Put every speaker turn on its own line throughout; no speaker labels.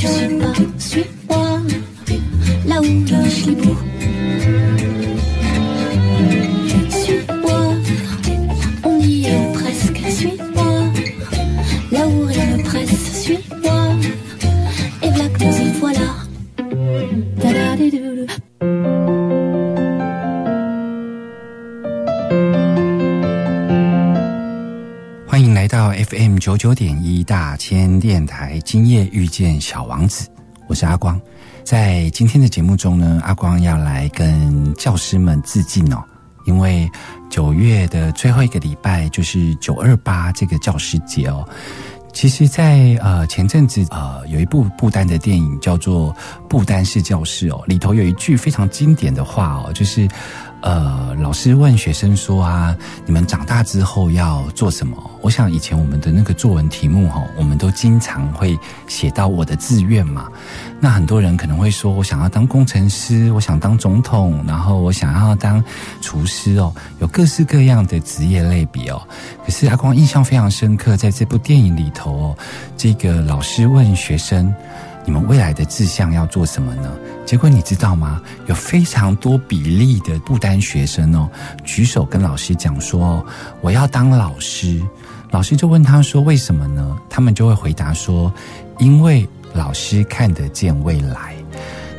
去吧。
九点一大千电台，今夜遇见小王子，我是阿光。在今天的节目中呢，阿光要来跟教师们致敬哦，因为九月的最后一个礼拜就是九二八这个教师节哦。其实在，呃前阵子呃有一部不丹的电影叫做《不丹是教室》哦，里头有一句非常经典的话哦，就是呃老师问学生说啊，你们长大之后要做什么？我想以前我们的那个作文题目哈、哦，我们都经常会写到我的志愿嘛。那很多人可能会说，我想要当工程师，我想当总统，然后我想要当厨师哦，有各式各样的职业类别哦。可是阿光印象非常深刻，在这部电影里头哦，这个老师问学生：“你们未来的志向要做什么呢？”结果你知道吗？有非常多比例的不丹学生哦，举手跟老师讲说：“我要当老师。”老师就问他说：“为什么呢？”他们就会回答说：“因为老师看得见未来。”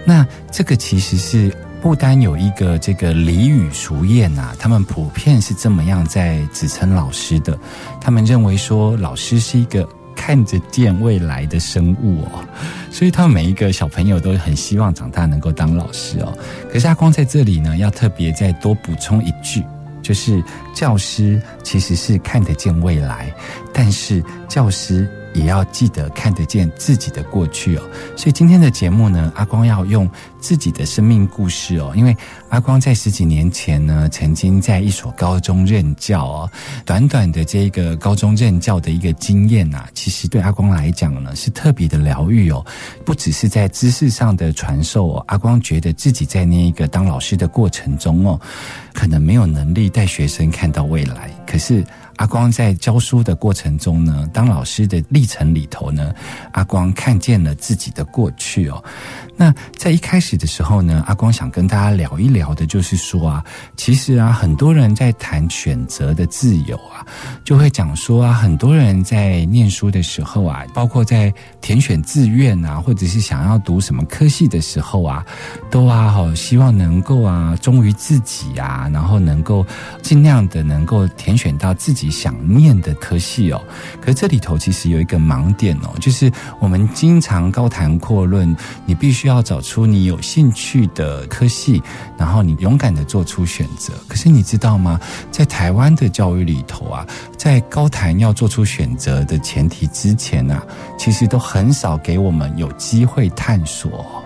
那这个其实是不丹有一个这个俚语俗谚啊，他们普遍是这么样在指称老师的。他们认为说，老师是一个看得见未来的生物哦，所以他们每一个小朋友都很希望长大能够当老师哦。可是阿光在这里呢，要特别再多补充一句。就是教师其实是看得见未来，但是教师也要记得看得见自己的过去哦。所以今天的节目呢，阿光要用自己的生命故事哦，因为阿光在十几年前呢，曾经在一所高中任教哦。短短的这个高中任教的一个经验啊，其实对阿光来讲呢，是特别的疗愈哦。不只是在知识上的传授哦，阿光觉得自己在那一个当老师的过程中哦，可能没有能力带学生看到未来，可是。阿光在教书的过程中呢，当老师的历程里头呢，阿光看见了自己的过去哦。那在一开始的时候呢，阿光想跟大家聊一聊的，就是说啊，其实啊，很多人在谈选择的自由啊，就会讲说啊，很多人在念书的时候啊，包括在填选志愿啊，或者是想要读什么科系的时候啊，都啊，好希望能够啊忠于自己啊，然后能够尽量的能够填选到自己想念的科系哦。可这里头其实有一个盲点哦，就是我们经常高谈阔论，你必须要找出你有兴趣的科系，然后你勇敢的做出选择。可是你知道吗？在台湾的教育里头啊，在高谈要做出选择的前提之前啊，其实都很少给我们有机会探索。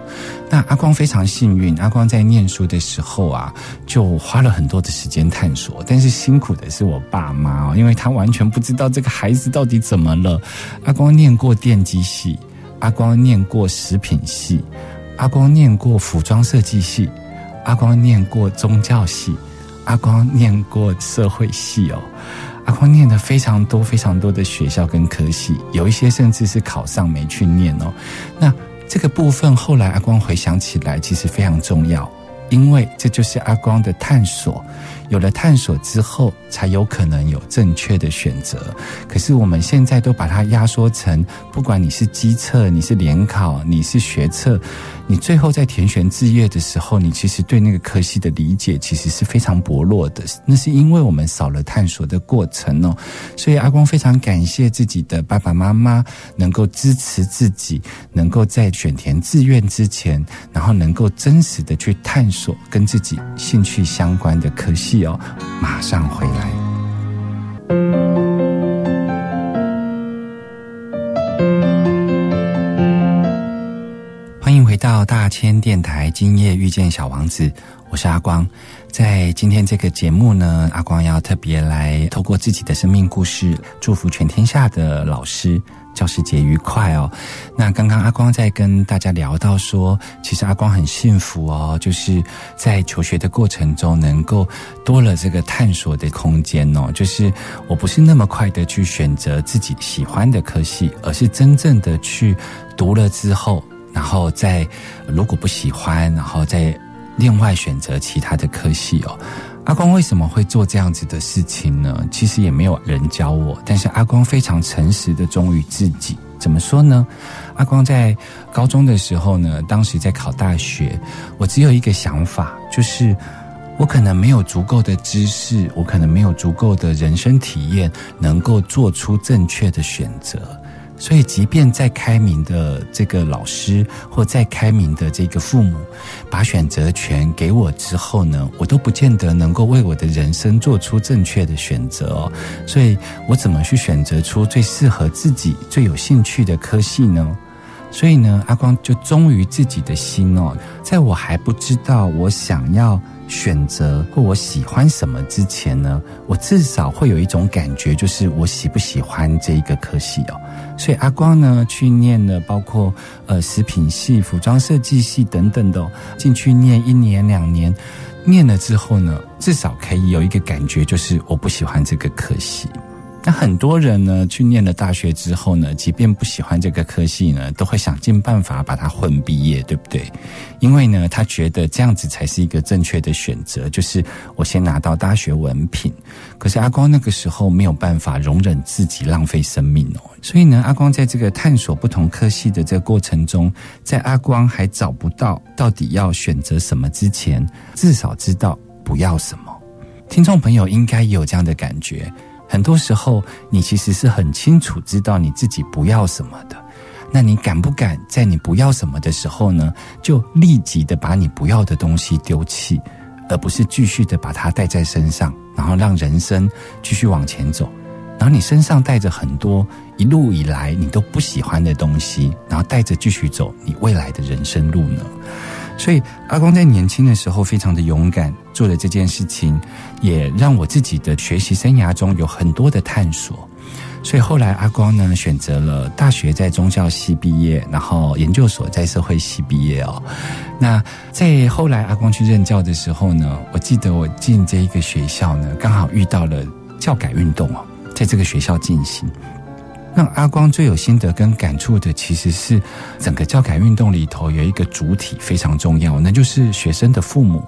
那阿光非常幸运，阿光在念书的时候啊，就花了很多的时间探索。但是辛苦的是我爸妈哦，因为他完全不知道这个孩子到底怎么了。阿光念过电机系，阿光念过食品系，阿光念过服装设计系，阿光念过宗教系，阿光念过社会系哦。阿光念的非常多非常多的学校跟科系，有一些甚至是考上没去念哦。那这个部分后来阿光回想起来，其实非常重要，因为这就是阿光的探索。有了探索之后，才有可能有正确的选择。可是我们现在都把它压缩成，不管你是机测、你是联考、你是学测，你最后在填选志愿的时候，你其实对那个科系的理解其实是非常薄弱的。那是因为我们少了探索的过程哦。所以阿光非常感谢自己的爸爸妈妈，能够支持自己，能够在选填志愿之前，然后能够真实的去探索跟自己兴趣相关的科系哦马上回来。欢迎回到大千电台今夜遇见小王子我是阿光。在今天这个节目呢阿光要特别来透过自己的生命故事祝福全天下的老师教师节愉快哦。那刚刚阿光在跟大家聊到说，其实阿光很幸福哦，就是在求学的过程中，能够多了这个探索的空间哦。就是我不是那么快的去选择自己喜欢的科系，而是真正的去读了之后，然后再如果不喜欢，然后再。另外选择其他的科系哦，阿光为什么会做这样子的事情呢？其实也没有人教我，但是阿光非常诚实的忠于自己。怎么说呢？阿光在高中的时候呢，当时在考大学，我只有一个想法，就是我可能没有足够的知识，我可能没有足够的人生体验，能够做出正确的选择。所以，即便再开明的这个老师，或再开明的这个父母，把选择权给我之后呢，我都不见得能够为我的人生做出正确的选择哦。所以我怎么去选择出最适合自己、最有兴趣的科系呢？所以呢，阿光就忠于自己的心哦，在我还不知道我想要。选择或我喜欢什么之前呢，我至少会有一种感觉，就是我喜不喜欢这一个科系哦。所以阿光呢去念了，包括呃食品系、服装设计系等等的，进去念一年两年，念了之后呢，至少可以有一个感觉，就是我不喜欢这个科系。那很多人呢，去念了大学之后呢，即便不喜欢这个科系呢，都会想尽办法把它混毕业，对不对？因为呢，他觉得这样子才是一个正确的选择，就是我先拿到大学文凭。可是阿光那个时候没有办法容忍自己浪费生命哦，所以呢，阿光在这个探索不同科系的这个过程中，在阿光还找不到到底要选择什么之前，至少知道不要什么。听众朋友应该有这样的感觉。很多时候，你其实是很清楚知道你自己不要什么的。那你敢不敢在你不要什么的时候呢，就立即的把你不要的东西丢弃，而不是继续的把它带在身上，然后让人生继续往前走。然后你身上带着很多一路以来你都不喜欢的东西，然后带着继续走你未来的人生路呢？所以阿光在年轻的时候非常的勇敢，做了这件事情，也让我自己的学习生涯中有很多的探索。所以后来阿光呢选择了大学在宗教系毕业，然后研究所在社会系毕业哦。那在后来阿光去任教的时候呢，我记得我进这一个学校呢，刚好遇到了教改运动哦，在这个学校进行。让阿光最有心得跟感触的，其实是整个教改运动里头有一个主体非常重要，那就是学生的父母。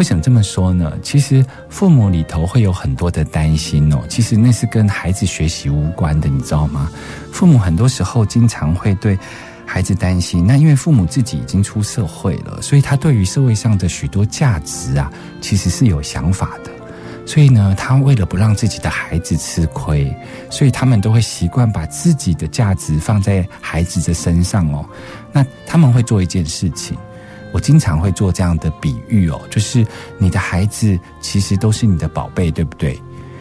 为什么这么说呢？其实父母里头会有很多的担心哦，其实那是跟孩子学习无关的，你知道吗？父母很多时候经常会对孩子担心，那因为父母自己已经出社会了，所以他对于社会上的许多价值啊，其实是有想法的。所以呢，他为了不让自己的孩子吃亏，所以他们都会习惯把自己的价值放在孩子的身上哦。那他们会做一件事情，我经常会做这样的比喻哦，就是你的孩子其实都是你的宝贝，对不对？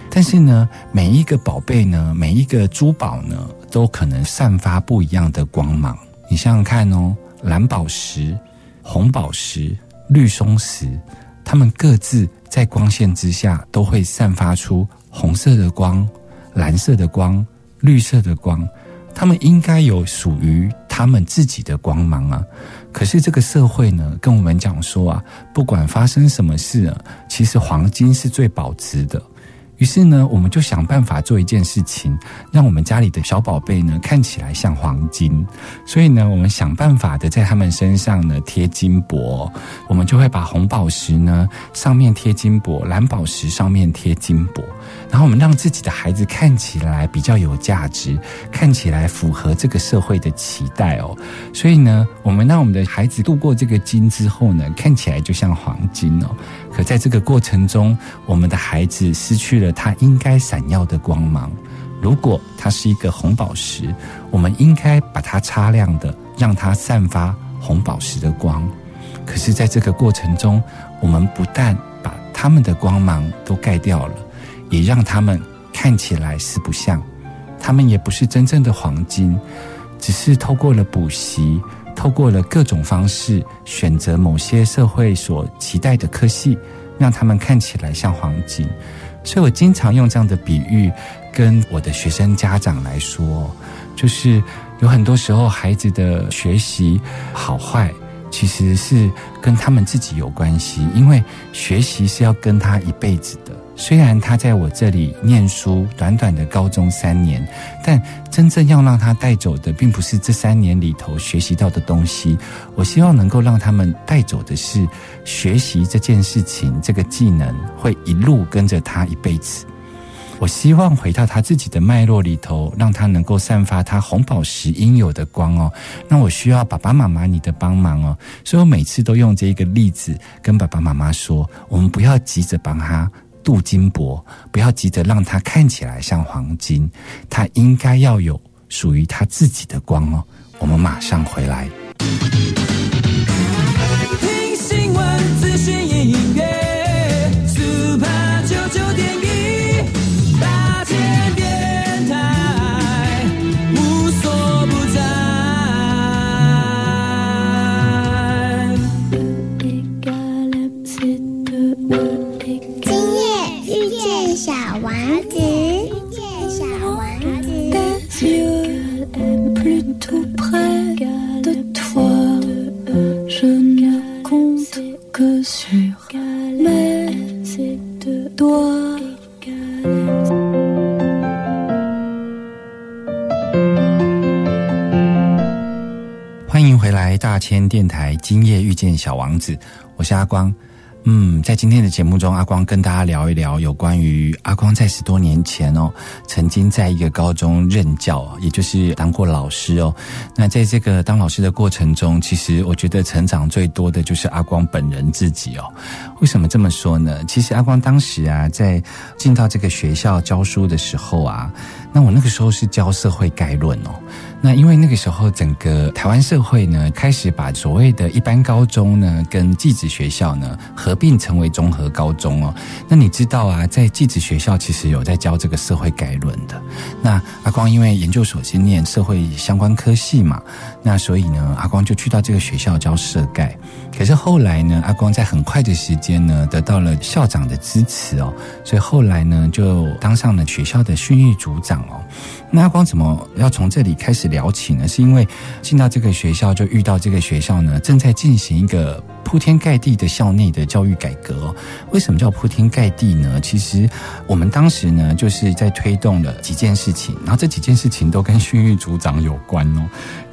但是呢，每一个宝贝呢，每一个珠宝呢，都可能散发不一样的光芒。你想想看哦，蓝宝石、红宝石、绿松石，它们各自。在光线之下，都会散发出红色的光、蓝色的光、绿色的光。它们应该有属于它们自己的光芒啊！可是这个社会呢，跟我们讲说啊，不管发生什么事，其实黄金是最保值的。于是呢，我们就想办法做一件事情，让我们家里的小宝贝呢看起来像黄金。所以呢，我们想办法的在他们身上呢贴金箔。我们就会把红宝石呢上面贴金箔，蓝宝石上面贴金箔。然后我们让自己的孩子看起来比较有价值，看起来符合这个社会的期待哦。所以呢，我们让我们的孩子度过这个金之后呢，看起来就像黄金哦。可在这个过程中，我们的孩子失去了他应该闪耀的光芒。如果它是一个红宝石，我们应该把它擦亮的，让它散发红宝石的光。可是，在这个过程中，我们不但把他们的光芒都盖掉了，也让他们看起来四不像。他们也不是真正的黄金，只是透过了补习。透过了各种方式选择某些社会所期待的科系，让他们看起来像黄金。所以我经常用这样的比喻跟我的学生家长来说，就是有很多时候孩子的学习好坏。其实是跟他们自己有关系，因为学习是要跟他一辈子的。虽然他在我这里念书，短短的高中三年，但真正要让他带走的，并不是这三年里头学习到的东西。我希望能够让他们带走的是学习这件事情，这个技能会一路跟着他一辈子。我希望回到他自己的脉络里头，让他能够散发他红宝石应有的光哦。那我需要爸爸妈妈你的帮忙哦。所以我每次都用这一个例子跟爸爸妈妈说：我们不要急着帮他镀金箔，不要急着让它看起来像黄金，它应该要有属于它自己的光哦。我们马上回来。
电台，
今夜遇见小王子，
我是阿光。嗯，在今天的节目中，阿光跟大家聊一聊有关于阿光在十多年前哦，曾经在一个高中任教，也就是当过老师哦。那在这个当老师的过程中，其实我觉得成长最多的就是阿光本人自己哦。为什么这么说呢？其实阿光当时啊，在进到这个学校教书的时候啊，那我那个时候是教社会概论哦。那因为那个时候，整个台湾社会呢，开始把所谓的一般高中呢，跟技职学校呢合并成为综合高中哦。那你知道啊，在技职学校其实有在教这个社会概论的。那阿光因为研究所是念社会相关科系嘛，那所以呢，阿光就去到这个学校教社概。可是后来呢，阿光在很快的时间呢，得到了校长的支持哦，所以后来呢，就当上了学校的训育组长哦。那阿光怎么要从这里开始聊起呢？是因为进到这个学校，就遇到这个学校呢正在进行一个铺天盖地的校内的教育改革、为什么叫铺天盖地呢？其实我们当时呢就是在推动了几件事情，然后这几件事情都跟训育组长有关哦。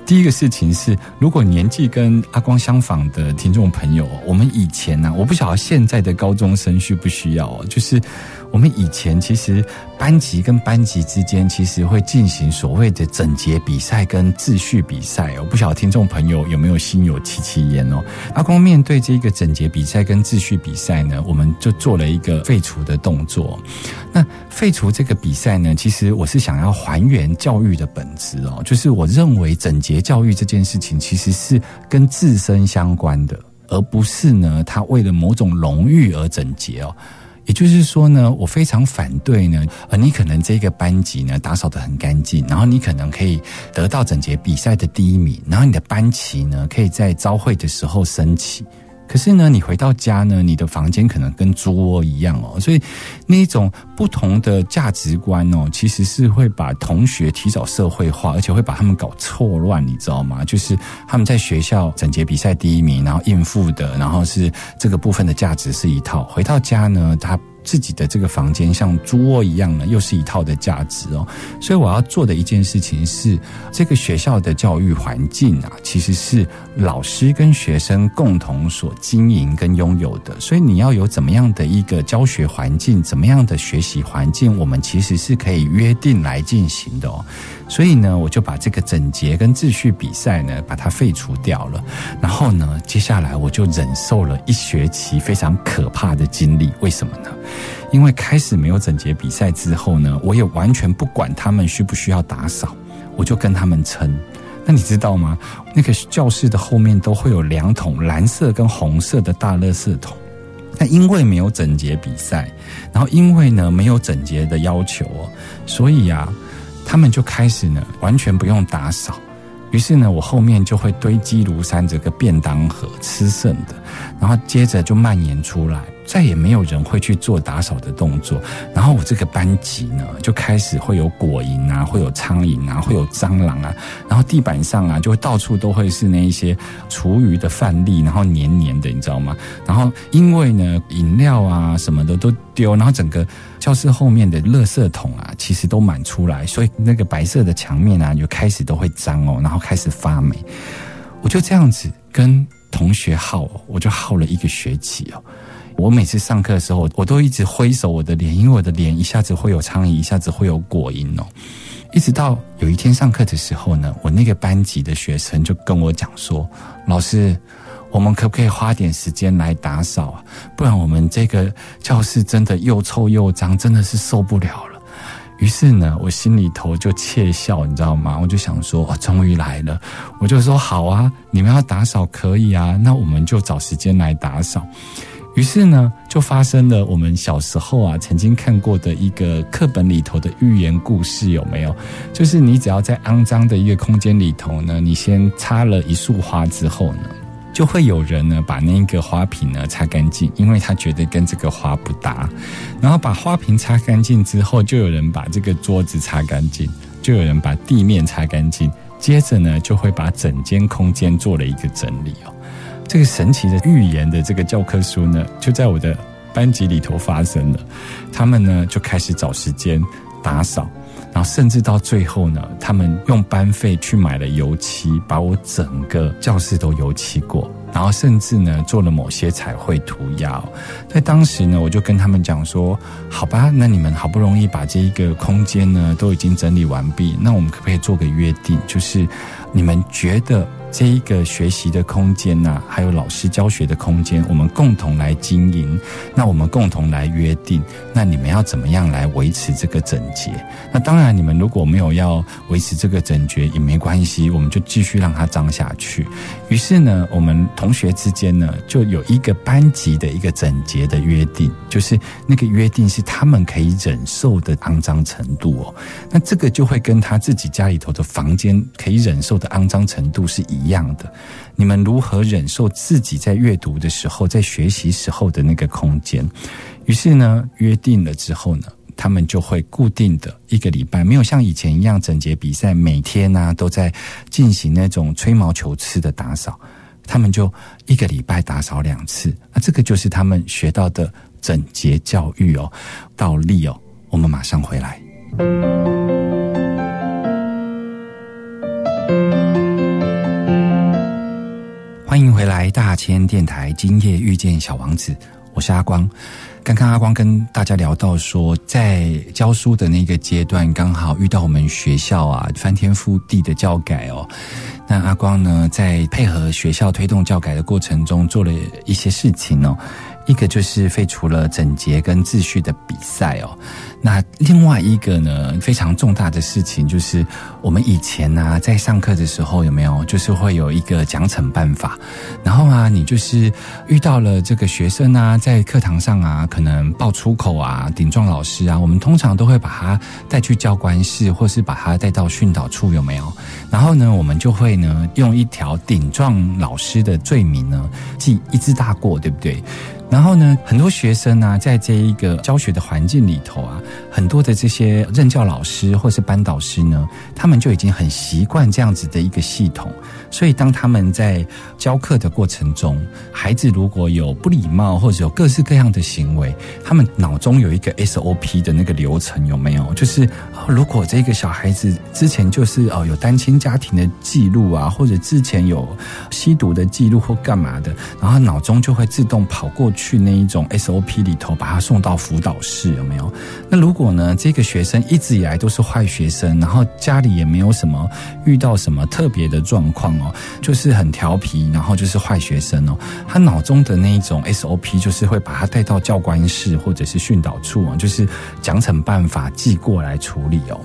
第一个事情是，如果年纪跟阿光相仿的听众朋友，我们以前呢、我不晓得现在的高中生需不需要，就是我们以前其实班级跟班级之间其实会进行所谓的整洁比赛跟秩序比赛哦，不晓得听众朋友有没有心有戚戚焉哦。阿光面对这个整洁比赛跟秩序比赛呢，我们就做了一个废除的动作。那废除这个比赛呢，其实我是想要还原教育的本质哦，就是我认为整洁教育这件事情其实是跟自身相关的，而不是呢，他为了某种荣誉而整洁哦。也就是说呢，我非常反对呢，呃，你可能这个班级呢打扫得很干净，然后你可能可以得到整节比赛的第一名，然后你的班旗呢可以在朝会的时候升起。可是呢，你回到家呢，你的房间可能跟猪窝一样哦，所以那种不同的价值观哦，其实是会把同学提早社会化，而且会把他们搞错乱，你知道吗？就是他们在学校整洁比赛第一名，然后应付的，然后是这个部分的价值是一套，回到家呢，他。自己的这个房间像猪窝一样呢，又是一套的价值哦。所以我要做的一件事情是，这个学校的教育环境啊，其实是老师跟学生共同所经营跟拥有的。所以你要有怎么样的一个教学环境，怎么样的学习环境，我们其实是可以约定来进行的哦。所以呢，我就把这个整洁跟秩序比赛呢，把它废除掉了。然后呢，接下来我就忍受了一学期非常可怕的经历。为什么呢？因为开始没有整洁比赛之后呢，我也完全不管他们需不需要打扫，我就跟他们称。那你知道吗？那个教室的后面都会有两桶蓝色跟红色的大垃圾桶。那因为没有整洁比赛，然后因为呢没有整洁的要求哦，所以啊，他们就开始呢完全不用打扫。于是呢，我后面就会堆积如山这个便当盒，吃剩的，然后接着就蔓延出来，再也没有人会去做打扫的动作。然后我这个班级呢，就开始会有果蝇啊，会有苍蝇啊，会有蟑螂啊，然后地板上啊，就会到处都会是那一些厨余的饭粒，然后黏黏的，你知道吗？然后因为呢，饮料啊什么的都丢，然后整个教室后面的垃圾桶啊，其实都满出来，所以那个白色的墙面啊，就开始都会脏哦，然后开始发霉。我就这样子跟同学耗，我就耗了一个学期哦。我每次上课的时候，我都一直挥手我的脸，因为我的脸一下子会有苍蝇，一下子会有果蝇哦。一直到有一天上课的时候呢，我那个班级的学生就跟我讲说：“老师，我们可不可以花点时间来打扫啊？不然我们这个教室真的又臭又脏，真的是受不了了。”于是呢，我心里头就窃笑，你知道吗？我就想说，哦，终于来了。我就说好啊，你们要打扫可以啊，那我们就找时间来打扫。于是呢，就发生了我们小时候啊曾经看过的一个课本里头的寓言故事，有没有？就是你只要在肮脏的一个空间里头呢，你先插了一束花之后呢，就会有人呢把那个花瓶呢擦干净，因为他觉得跟这个花不搭。然后把花瓶擦干净之后，就有人把这个桌子擦干净，就有人把地面擦干净，接着呢就会把整间空间做了一个整理哦。这个神奇的预言的这个教科书呢，就在我的班级里头发生了。他们呢就开始找时间打扫，然后甚至到最后呢，他们用班费去买了油漆，把我整个教室都油漆过，然后甚至呢做了某些彩绘涂鸦。在当时呢，我就跟他们讲说：“好吧，那你们好不容易把这一个空间呢都已经整理完毕，那我们可不可以做个约定，就是你们觉得？”这一个学习的空间呐、还有老师教学的空间，我们共同来经营。那我们共同来约定，那你们要怎么样来维持这个整洁？那当然，你们如果没有要维持这个整洁也没关系，我们就继续让它脏下去。于是呢，我们同学之间呢，就有一个班级的一个整洁的约定，就是那个约定是他们可以忍受的肮脏程度哦。那这个就会跟他自己家里头的房间可以忍受的肮脏程度是一一样的。你们如何忍受自己在阅读的时候，在学习时候的那个空间？于是呢，约定了之后呢，他们就会固定的一个礼拜，没有像以前一样整洁比赛，每天呢、都在进行那种吹毛求疵的打扫。他们就一个礼拜打扫两次，那这个就是他们学到的整洁教育哦。倒立哦，我们马上回来。欢迎回来，大千电台，今夜遇见小王子，我是阿光。刚刚阿光跟大家聊到说，在教书的那个阶段，刚好遇到我们学校啊翻天覆地的教改哦。那阿光呢，在配合学校推动教改的过程中，做了一些事情哦。一个就是废除了整洁跟秩序的比赛哦。那另外一个呢，非常重大的事情就是，我们以前呢、在上课的时候有没有，就是会有一个奖惩办法，然后啊，你就是遇到了这个学生啊，在课堂上啊，可能爆粗口啊、顶撞老师啊，我们通常都会把他带去教官室，或是把他带到训导处，有没有？然后呢，我们就会呢，用一条顶撞老师的罪名呢，记一字大过，对不对？然后呢，很多学生呢、在这一个教学的环境里头啊，很多的这些任教老师或是班导师呢，他们就已经很习惯这样子的一个系统，所以当他们在教课的过程中，孩子如果有不礼貌或者有各式各样的行为，他们脑中有一个 SOP 的那个流程，有没有？就是、如果这个小孩子之前就是哦有单亲家庭的记录啊，或者之前有吸毒的记录或干嘛的，然后脑中就会自动跑过去那一种 SOP 里头，把他送到辅导室，有没有？那如果呢，这个学生一直以来都是坏学生，然后家里也没有什么遇到什么特别的状况哦，就是很调皮，然后就是坏学生哦，他脑中的那一种 SOP 就是会把他带到教官室或者是训导处啊，就是奖惩办法寄过来处理哦。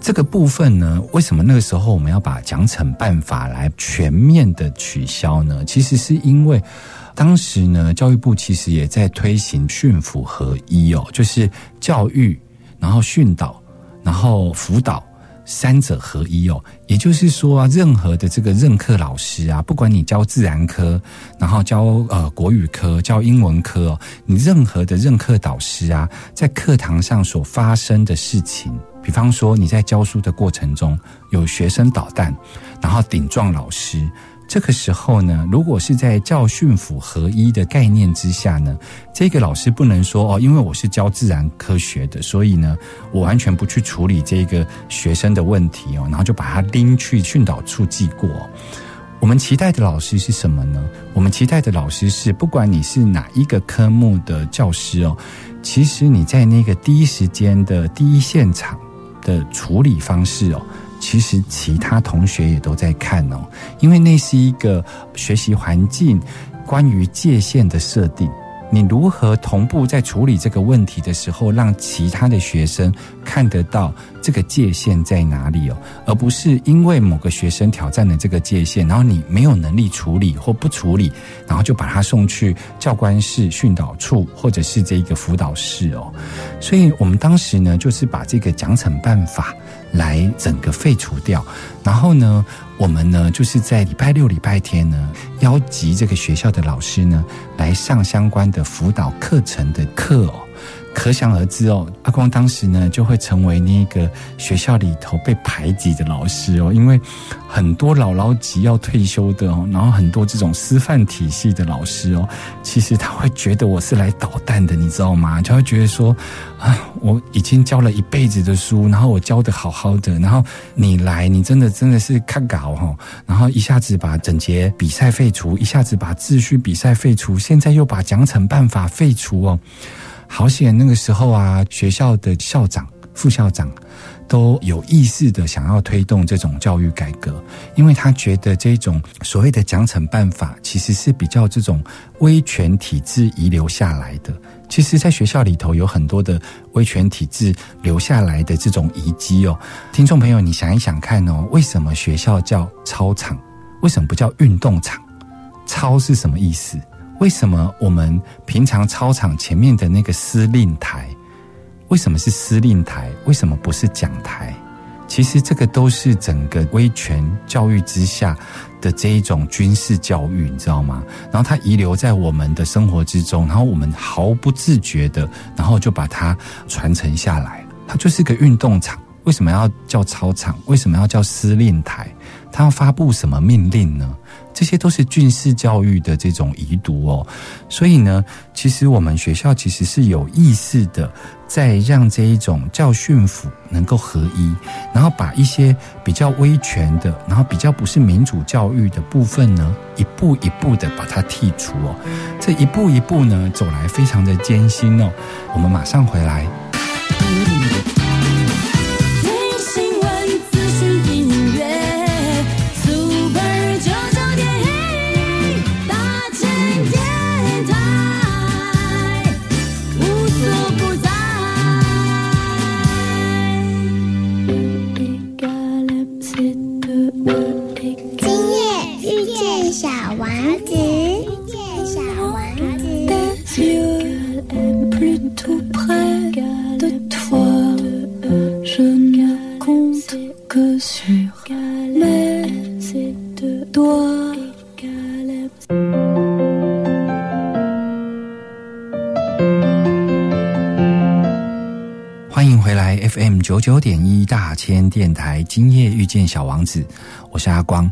这个部分呢，为什么那个时候我们要把奖惩办法来全面的取消呢？其实是因为当时呢，教育部其实也在推行训辅合一哦，就是教育，然后训导，然后辅导。三者合一哦，也就是说啊，任何的这个任课老师啊，不管你教自然科，然后教呃国语科、教英文科哦，你任何的任课导师啊，在课堂上所发生的事情，比方说你在教书的过程中有学生捣蛋，然后顶撞老师。这个时候呢，如果是在教训辅合一的概念之下呢，这个老师不能说哦，因为我是教自然科学的，所以呢，我完全不去处理这个学生的问题哦，然后就把他拎去训导处记过。我们期待的老师是什么呢？我们期待的老师是，不管你是哪一个科目的教师哦，其实你在那个第一时间的第一现场的处理方式哦。其实其他同学也都在看哦，因为那是一个学习环境，关于界限的设定。你如何同步在处理这个问题的时候，让其他的学生看得到这个界限在哪里哦，而不是因为某个学生挑战了这个界限，然后你没有能力处理或不处理，然后就把他送去教官室、训导处或者是这一个辅导室哦。所以我们当时呢，就是把这个奖惩办法来整个废除掉，然后呢。我们呢，就是在礼拜六、礼拜天呢，邀集这个学校的老师呢，来上相关的辅导课程的课哦。可想而知哦，阿光当时呢就会成为那个学校里头被排挤的老师哦，因为很多姥姥级要退休的哦，然后很多这种师范体系的老师哦，其实他会觉得我是来捣蛋的，你知道吗？就会觉得说啊，我已经教了一辈子的书，然后我教的好好的，然后你来，你真的真的是看稿哈，然后一下子把整节比赛废除，一下子把秩序比赛废除，现在又把奖惩办法废除哦。好险！那个时候啊，学校的校长、副校长都有意识的想要推动这种教育改革，因为他觉得这种所谓的奖惩办法，其实是比较这种威权体制遗留下来的。其实，在学校里头有很多的威权体制留下来的这种遗迹哦。听众朋友，你想一想看哦，为什么学校叫操场？为什么不叫运动场？操是什么意思？为什么我们平常操场前面的那个司令台，为什么是司令台？为什么不是讲台？其实这个都是整个威权教育之下的这一种军事教育，你知道吗？然后它遗留在我们的生活之中，然后我们毫不自觉的，然后就把它传承下来。它就是个运动场，为什么要叫操场？为什么要叫司令台？它要发布什么命令呢？这些都是军事教育的这种遗毒哦，所以呢，其实我们学校其实是有意识的，在让这一种教训府能够合一，然后把一些比较威权的，然后比较不是民主教育的部分呢，一步一步的把它剔除哦。这一步一步呢，走来非常的艰辛哦。我们马上回来。
今夜遇见小王子，
我是阿光。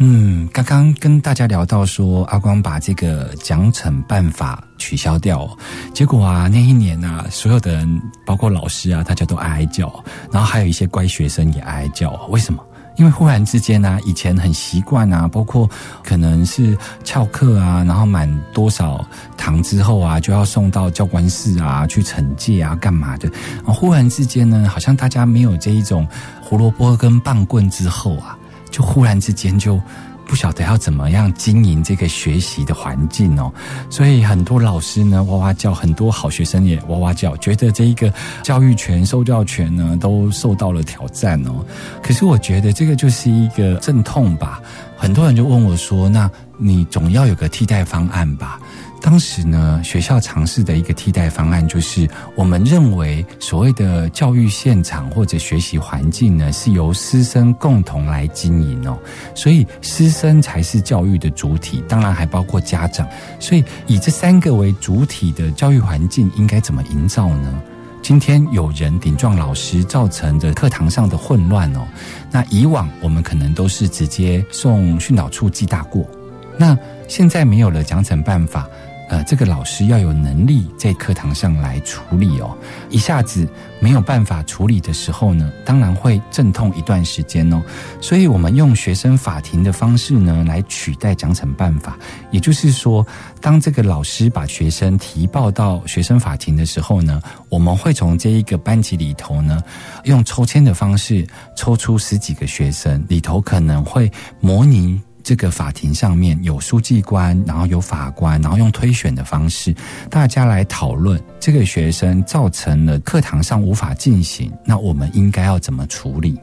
嗯，刚刚跟大家聊到说，阿光把这个奖惩办法取消掉，结果啊，那一年啊，所有的人，包括老师啊，大家都哀哀叫，然后还有一些乖学生也哀哀叫，为什么？因为忽然之间呢、以前很习惯啊，包括可能是翘课啊，然后满多少堂之后啊，就要送到教官室啊去惩戒啊，干嘛的？忽然之间呢，好像大家没有这一种胡萝卜跟棒棍之后啊，就忽然之间就不晓得要怎么样经营这个学习的环境哦，所以很多老师呢哇哇叫，很多好学生也哇哇叫，觉得这一个教育权、受教权呢都受到了挑战哦。可是我觉得这个就是一个阵痛吧。很多人就问我说：“那你总要有个替代方案吧？”当时呢，学校尝试的一个替代方案就是，我们认为所谓的教育现场或者学习环境呢，是由师生共同来经营哦，所以师生才是教育的主体，当然还包括家长。所以以这三个为主体的教育环境，应该怎么营造呢？今天有人顶撞老师，造成的课堂上的混乱哦。那以往我们可能都是直接送训导处记大过，那现在没有了奖惩办法，呃，这个老师要有能力在课堂上来处理哦。一下子没有办法处理的时候呢，当然会阵痛一段时间哦。所以我们用学生法庭的方式呢，来取代奖惩办法。也就是说，当这个老师把学生提报到学生法庭的时候呢，我们会从这一个班级里头呢，用抽签的方式抽出十几个学生，里头可能会模拟。这个法庭上面有书记官，然后有法官，然后用推选的方式，大家来讨论这个学生造成了课堂上无法进行，那我们应该要怎么处理？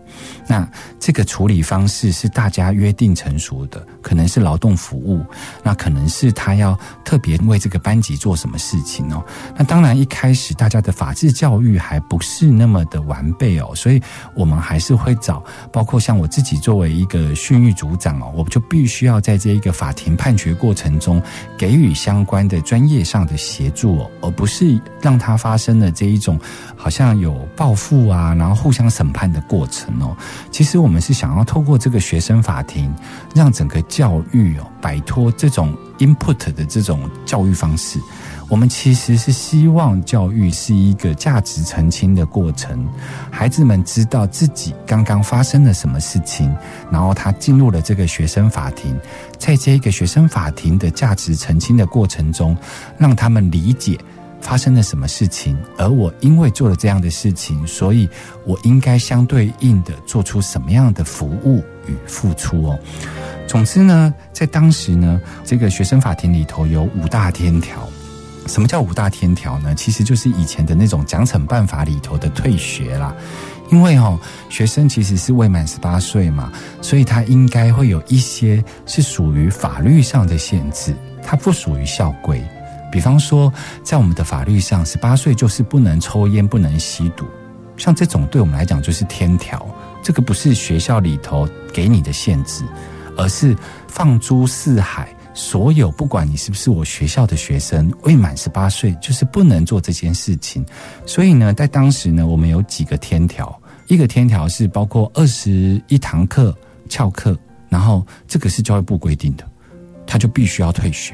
那这个处理方式是大家约定成熟的，可能是劳动服务，那可能是他要特别为这个班级做什么事情哦。那当然一开始大家的法治教育还不是那么的完备哦，所以我们还是会找，包括像我自己作为一个训育组长哦，我就必须要在这一个法庭判决过程中给予相关的专业上的协助，而不是让它发生了这一种好像有报复啊，然后互相审判的过程哦。其实我们是想要透过这个学生法庭，让整个教育哦摆脱这种 input 的这种教育方式。我们其实是希望教育是一个价值澄清的过程，孩子们知道自己刚刚发生了什么事情，然后他进入了这个学生法庭，在这个学生法庭的价值澄清的过程中，让他们理解。发生了什么事情？而我因为做了这样的事情，所以我应该相对应的做出什么样的服务与付出哦。总之呢，在当时呢，这个学生法庭里头有五大天条。什么叫五大天条呢？其实就是以前的那种奖惩办法里头的退学啦。因为哦，学生其实是未满十八岁嘛，所以他应该会有一些是属于法律上的限制，它不属于校规。比方说，在我们的法律上，十八岁就是不能抽烟、不能吸毒，像这种对我们来讲就是天条。这个不是学校里头给你的限制，而是放诸四海，所有不管你是不是我学校的学生，未满十八岁就是不能做这件事情。所以呢，在当时呢，我们有几个天条，一个天条是包括二十一堂课翘课，然后这个是教育部规定的，他就必须要退学。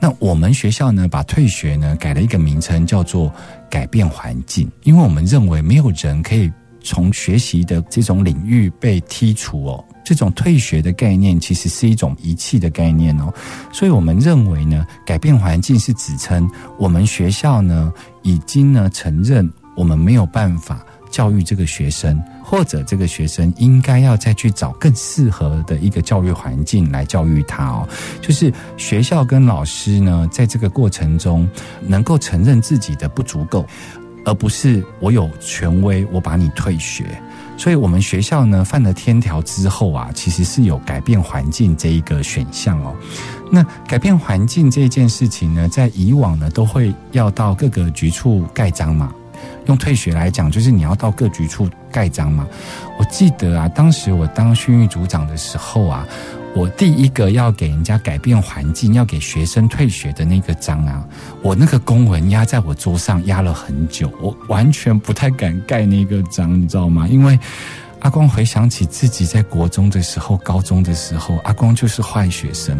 那我们学校呢，把退学呢改了一个名称，叫做改变环境，因为我们认为没有人可以从学习的这种领域被剔除哦。这种退学的概念其实是一种遗弃的概念哦，所以我们认为呢，改变环境是指称我们学校呢已经呢承认我们没有办法教育这个学生。或者这个学生应该要再去找更适合的一个教育环境来教育他哦，就是学校跟老师呢，在这个过程中能够承认自己的不足够，而不是我有权威，我把你退学。所以，我们学校呢犯了天条之后啊，其实是有改变环境这一个选项哦。那改变环境这件事情呢，在以往呢都会要到各个局处盖章嘛。用退学来讲，就是你要到各局处盖章嘛。我记得啊，当时我当训育组长的时候啊，我第一个要给人家改变环境、要给学生退学的那个章啊，我那个公文压在我桌上压了很久，我完全不太敢盖那个章，你知道吗？因为阿光回想起自己在国中的时候、高中的时候，阿光就是坏学生，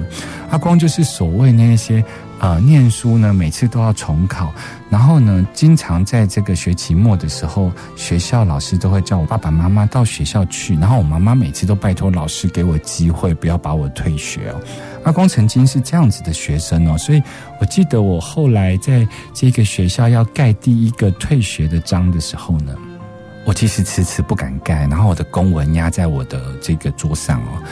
阿光就是所谓那些。呃，念书呢，每次都要重考，然后呢，经常在这个学期末的时候，学校老师都会叫我爸爸妈妈到学校去，然后我妈妈每次都拜托老师给我机会，不要把我退学哦。阿光曾经是这样子的学生哦，所以我记得我后来在这个学校要盖第一个退学的章的时候呢，我其实迟迟不敢盖，然后我的公文压在我的这个桌上哦。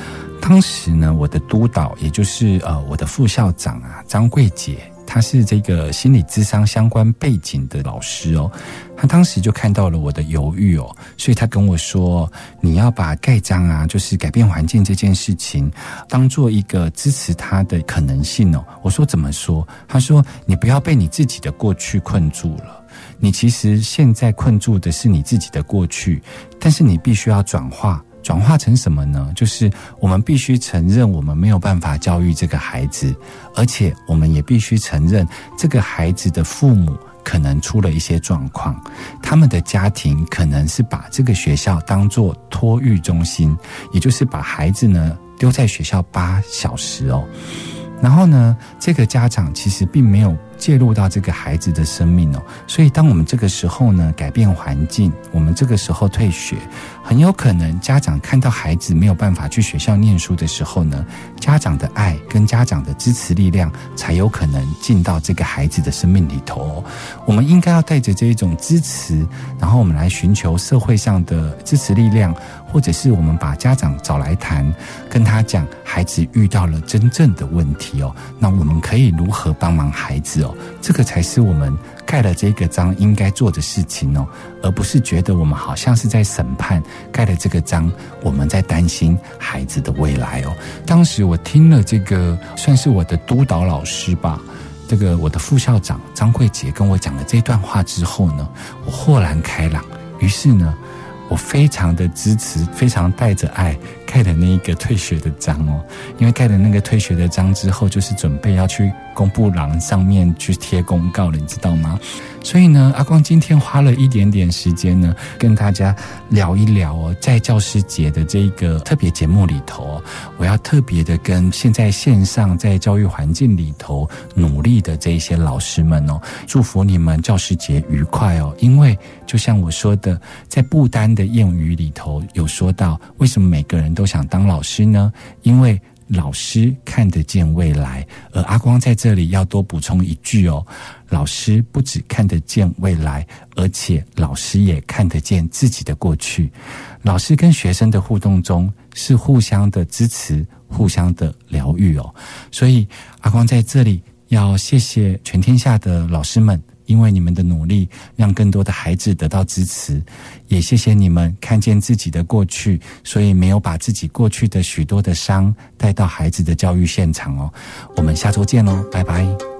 当时呢，我的督导也就是呃我的副校长啊张桂杰，他他是这个心理咨商相关背景的老师哦。他当时就看到了我的犹豫哦，所以他跟我说：“你要把盖章啊，就是改变环境这件事情，当做一个支持他的可能性哦。”我说：“怎么说？”他说：“你不要被你自己的过去困住了。你其实现在困住的是你自己的过去，但是你必须要转化。”转化成什么呢？就是我们必须承认，我们没有办法教育这个孩子，而且我们也必须承认，这个孩子的父母可能出了一些状况，他们的家庭可能是把这个学校当做托育中心，也就是把孩子呢丢在学校八小时哦，然后呢，这个家长其实并没有。介入到这个孩子的生命哦，所以当我们这个时候呢改变环境，我们这个时候退学，很有可能家长看到孩子没有办法去学校念书的时候呢，家长的爱跟家长的支持力量才有可能进到这个孩子的生命里头哦。我们应该要带着这一种支持，然后我们来寻求社会上的支持力量，或者是我们把家长找来谈，跟他讲孩子遇到了真正的问题哦，那我们可以如何帮忙孩子哦？这个才是我们盖了这个章应该做的事情哦，而不是觉得我们好像是在审判盖了这个章，我们在担心孩子的未来哦。当时我听了这个，算是我的督导老师吧，这个我的副校长张桂杰跟我讲了这段话之后呢，我豁然开朗。于是呢，我非常的支持，非常带着爱。盖的那一个退学的章哦，因为盖了那个退学的章之后，就是准备要去公布栏上面去贴公告了，你知道吗？所以呢，阿光今天花了一点点时间呢，跟大家聊一聊哦，在教师节的这个特别节目里头，我要特别的跟现在线上在教育环境里头努力的这一些老师们哦，祝福你们教师节愉快哦！因为就像我说的，在不丹的谚语里头有说到，为什么每个人都想当老师呢？因为老师看得见未来，而阿光在这里要多补充一句哦：老师不只看得见未来，而且老师也看得见自己的过去。老师跟学生的互动中是互相的支持、互相的疗愈哦。所以阿光在这里要谢谢全天下的老师们。因为你们的努力，让更多的孩子得到支持，也谢谢你们看见自己的过去，所以没有把自己过去的许多的伤带到孩子的教育现场哦。我们下周见喽，拜拜。